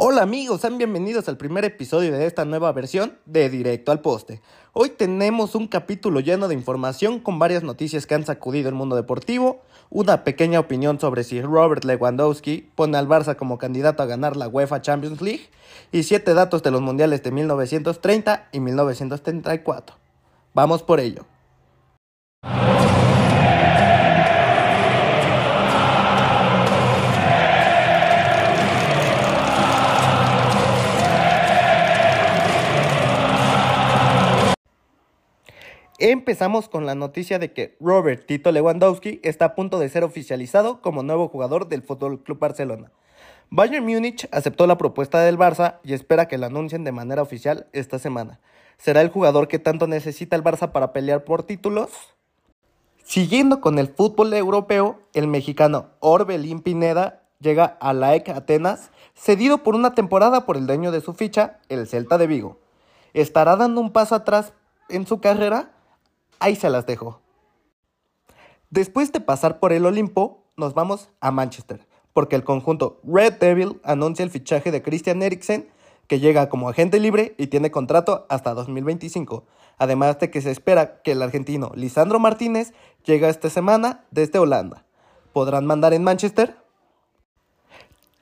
Hola amigos, sean bienvenidos al primer episodio de esta nueva versión de Directo al Poste. Hoy tenemos un capítulo lleno de información con varias noticias que han sacudido el mundo deportivo, una pequeña opinión sobre si Robert Lewandowski pone al Barça como candidato a ganar la UEFA Champions League y siete datos de los mundiales de 1930 y 1934. Vamos por ello. Empezamos con la noticia de que Robert Tito Lewandowski está a punto de ser oficializado como nuevo jugador del Fútbol Club Barcelona. Bayern Múnich aceptó la propuesta del Barça y espera que la anuncien de manera oficial esta semana. ¿Será el jugador que tanto necesita el Barça para pelear por títulos? Siguiendo con el fútbol europeo, el mexicano Orbelín Pineda llega a la EC Atenas, cedido por una temporada por el dueño de su ficha, el Celta de Vigo. ¿Estará dando un paso atrás en su carrera? Ahí se las dejo. Después de pasar por el Olimpo, nos vamos a Manchester, porque el conjunto Red Devil anuncia el fichaje de Christian Eriksen, que llega como agente libre y tiene contrato hasta 2025. Además de que se espera que el argentino Lisandro Martínez llegue esta semana desde Holanda. ¿Podrán mandar en Manchester?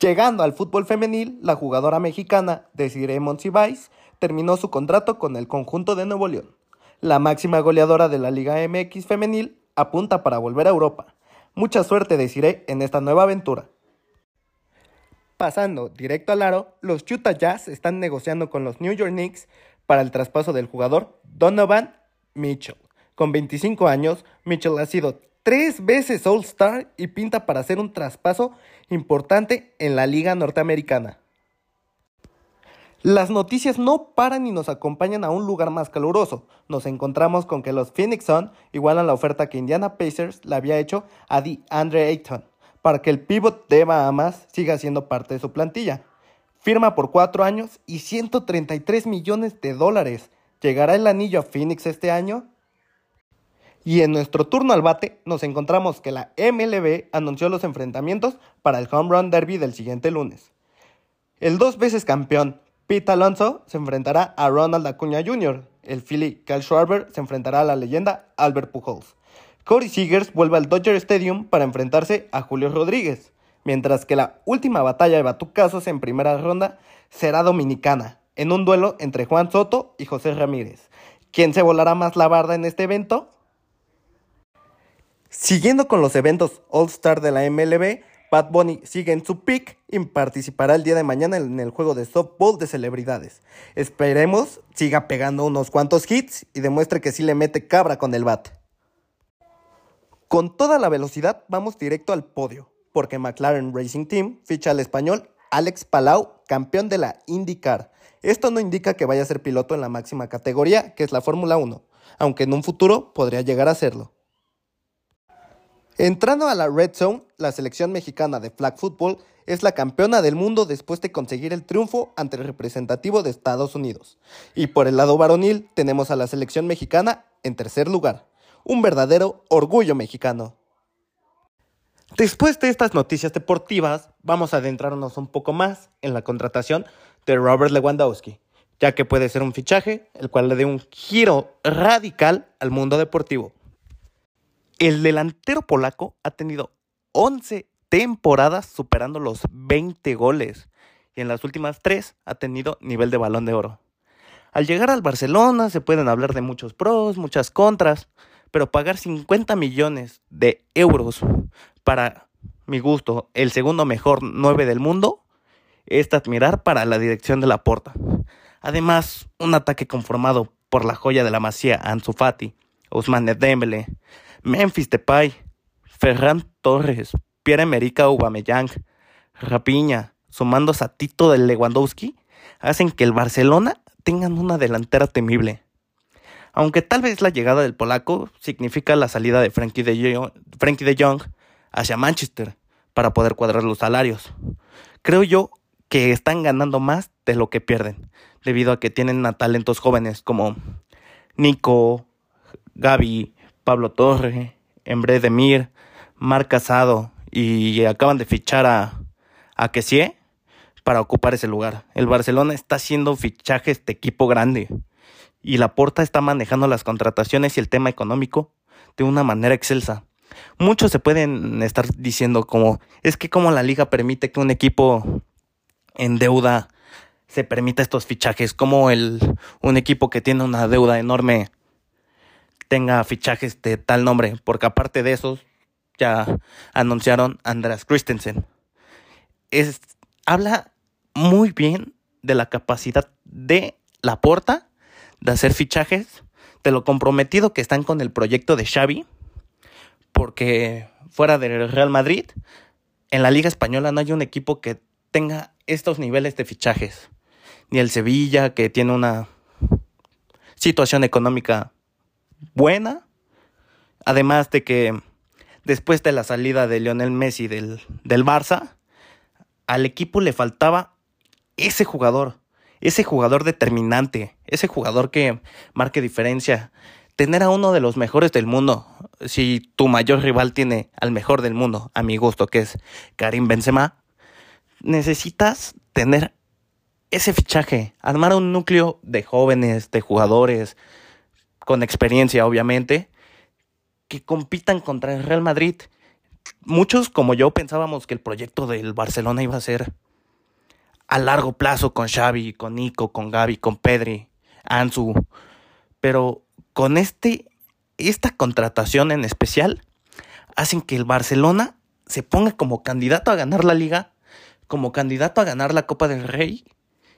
Llegando al fútbol femenil, la jugadora mexicana Desiree Monsiváis terminó su contrato con el conjunto de Nuevo León. La máxima goleadora de la Liga MX femenil apunta para volver a Europa. Mucha suerte deciré en esta nueva aventura. Pasando directo al aro, los Utah Jazz están negociando con los New York Knicks para el traspaso del jugador Donovan Mitchell. Con 25 años, Mitchell ha sido tres veces All-Star y pinta para hacer un traspaso importante en la liga norteamericana. Las noticias no paran y nos acompañan a un lugar más caluroso. Nos encontramos con que los Phoenix Sun igualan la oferta que Indiana Pacers le había hecho a DeAndre Ayton para que el pivot de Bahamas siga siendo parte de su plantilla. Firma por cuatro años y 133 millones de dólares. ¿Llegará el anillo a Phoenix este año? Y en nuestro turno al bate nos encontramos que la MLB anunció los enfrentamientos para el Home Run Derby del siguiente lunes. El dos veces campeón Pete Alonso se enfrentará a Ronald Acuña Jr. El Philly Kyle Schwarber se enfrentará a la leyenda Albert Pujols. Corey Seegers vuelve al Dodger Stadium para enfrentarse a Julio Rodríguez, mientras que la última batalla de batucazos en primera ronda será dominicana, en un duelo entre Juan Soto y José Ramírez. ¿Quién se volará más la barda en este evento? Siguiendo con los eventos All Star de la MLB, Bad Bunny sigue en su pick y participará el día de mañana en el juego de softball de celebridades. Esperemos siga pegando unos cuantos hits y demuestre que sí le mete cabra con el bat. Con toda la velocidad vamos directo al podio, porque McLaren Racing Team ficha al español Alex Palau, campeón de la IndyCar. Esto no indica que vaya a ser piloto en la máxima categoría, que es la Fórmula 1, aunque en un futuro podría llegar a serlo. Entrando a la Red Zone, la selección mexicana de flag football es la campeona del mundo después de conseguir el triunfo ante el representativo de Estados Unidos. Y por el lado varonil tenemos a la selección mexicana en tercer lugar. Un verdadero orgullo mexicano. Después de estas noticias deportivas, vamos a adentrarnos un poco más en la contratación de Robert Lewandowski, ya que puede ser un fichaje el cual le dé un giro radical al mundo deportivo. El delantero polaco ha tenido 11 temporadas superando los 20 goles y en las últimas 3 ha tenido nivel de balón de oro. Al llegar al Barcelona se pueden hablar de muchos pros, muchas contras, pero pagar 50 millones de euros para mi gusto, el segundo mejor 9 del mundo, es admirar para la dirección de la porta. Además, un ataque conformado por la joya de la Masía Ansu Fati, Ousmane Memphis Depay, Ferran Torres, Pierre-Emerick Aubameyang, Rapiña, sumándose a Tito del Lewandowski, hacen que el Barcelona tengan una delantera temible. Aunque tal vez la llegada del polaco significa la salida de Frankie de, Jong hacia Manchester para poder cuadrar los salarios. Creo yo que están ganando más de lo que pierden, debido a que tienen a talentos jóvenes como Nico, Gaby, Pablo Torre, Embre Demir, Mar Casado y acaban de fichar a, a para ocupar ese lugar. El Barcelona está haciendo fichajes de equipo grande y la Porta está manejando las contrataciones y el tema económico de una manera excelsa. Muchos se pueden estar diciendo como es que como la liga permite que un equipo en deuda se permita estos fichajes, como el un equipo que tiene una deuda enorme tenga fichajes de tal nombre, porque aparte de esos ya anunciaron Andreas Christensen. Es, habla muy bien de la capacidad de la Porta de hacer fichajes, de lo comprometido que están con el proyecto de Xavi, porque fuera del Real Madrid, en la Liga Española no hay un equipo que tenga estos niveles de fichajes. Ni el Sevilla, que tiene una situación económica buena, además de que después de la salida de Lionel Messi del, del Barça, al equipo le faltaba ese jugador, ese jugador determinante, ese jugador que marque diferencia. Tener a uno de los mejores del mundo, si tu mayor rival tiene al mejor del mundo, a mi gusto, que es Karim Benzema, necesitas tener ese fichaje, armar un núcleo de jóvenes, de jugadores, con experiencia obviamente, que compitan contra el Real Madrid. Muchos como yo pensábamos que el proyecto del Barcelona iba a ser a largo plazo con Xavi, con Nico, con Gaby, con Pedri, Ansu, pero con este esta contratación en especial hacen que el Barcelona se ponga como candidato a ganar la liga, como candidato a ganar la Copa del Rey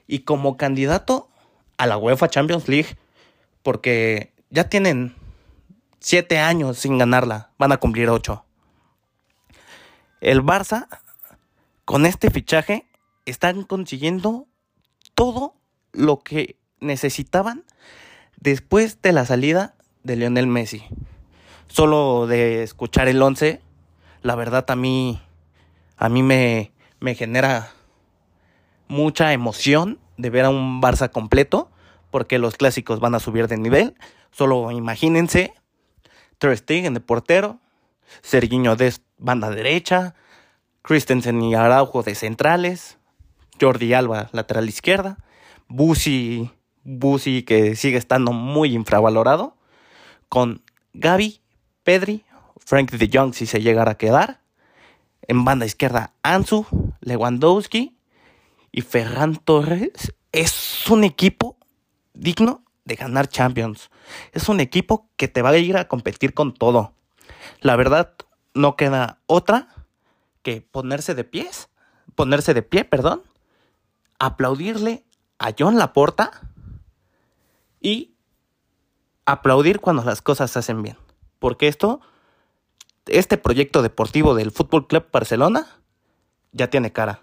y como candidato a la UEFA Champions League, porque ya tienen siete años sin ganarla, van a cumplir ocho. El Barça, con este fichaje, están consiguiendo todo lo que necesitaban después de la salida de Lionel Messi. Solo de escuchar el 11, la verdad a mí a mí me, me genera mucha emoción de ver a un Barça completo, porque los clásicos van a subir de nivel. Solo imagínense Ter Stegen de portero, Serginho de banda derecha, Christensen y Araujo de centrales, Jordi Alba lateral izquierda, Busi, Busi que sigue estando muy infravalorado, con Gaby, Pedri, Frank de Jong si se llegara a quedar, en banda izquierda Ansu, Lewandowski y Ferran Torres. Es un equipo digno de ganar Champions. Es un equipo que te va a ir a competir con todo. La verdad, no queda otra que ponerse de pies, ponerse de pie, perdón, aplaudirle a John Laporta y aplaudir cuando las cosas se hacen bien. Porque esto, este proyecto deportivo del Fútbol Club Barcelona ya tiene cara.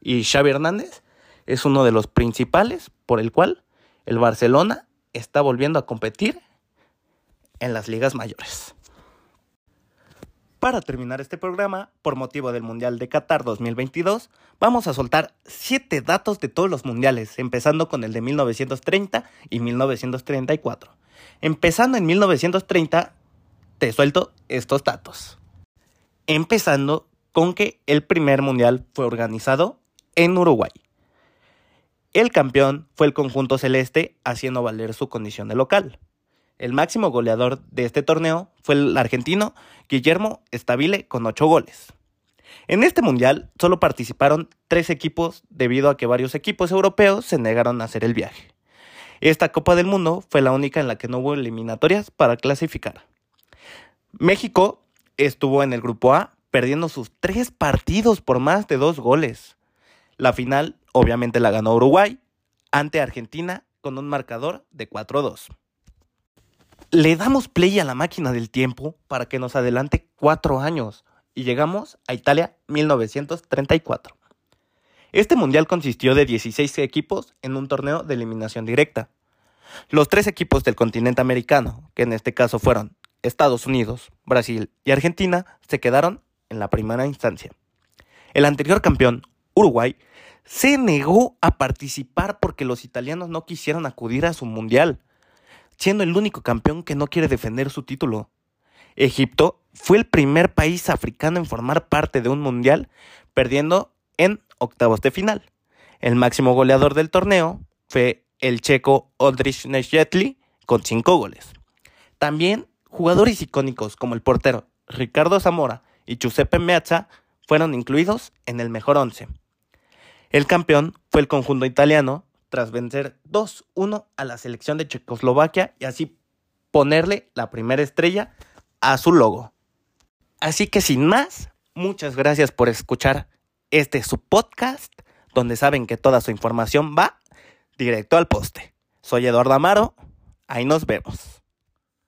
Y Xavi Hernández es uno de los principales por el cual el Barcelona está volviendo a competir en las ligas mayores. Para terminar este programa, por motivo del Mundial de Qatar 2022, vamos a soltar 7 datos de todos los mundiales, empezando con el de 1930 y 1934. Empezando en 1930, te suelto estos datos. Empezando con que el primer mundial fue organizado en Uruguay. El campeón fue el conjunto celeste haciendo valer su condición de local. El máximo goleador de este torneo fue el argentino Guillermo Stabile con 8 goles. En este mundial solo participaron tres equipos debido a que varios equipos europeos se negaron a hacer el viaje. Esta Copa del Mundo fue la única en la que no hubo eliminatorias para clasificar. México estuvo en el grupo A perdiendo sus tres partidos por más de dos goles. La final obviamente la ganó Uruguay ante Argentina con un marcador de 4-2. Le damos play a la máquina del tiempo para que nos adelante cuatro años y llegamos a Italia 1934. Este mundial consistió de 16 equipos en un torneo de eliminación directa. Los tres equipos del continente americano, que en este caso fueron Estados Unidos, Brasil y Argentina, se quedaron en la primera instancia. El anterior campeón, Uruguay, se negó a participar porque los italianos no quisieron acudir a su mundial, siendo el único campeón que no quiere defender su título. Egipto fue el primer país africano en formar parte de un mundial, perdiendo en octavos de final. El máximo goleador del torneo fue el checo Oldrich Nesjetli con 5 goles. También jugadores icónicos como el portero Ricardo Zamora y Giuseppe Meazza fueron incluidos en el mejor 11. El campeón fue el conjunto italiano tras vencer 2-1 a la selección de Checoslovaquia y así ponerle la primera estrella a su logo. Así que sin más, muchas gracias por escuchar este su podcast donde saben que toda su información va directo al poste. Soy Eduardo Amaro, ahí nos vemos.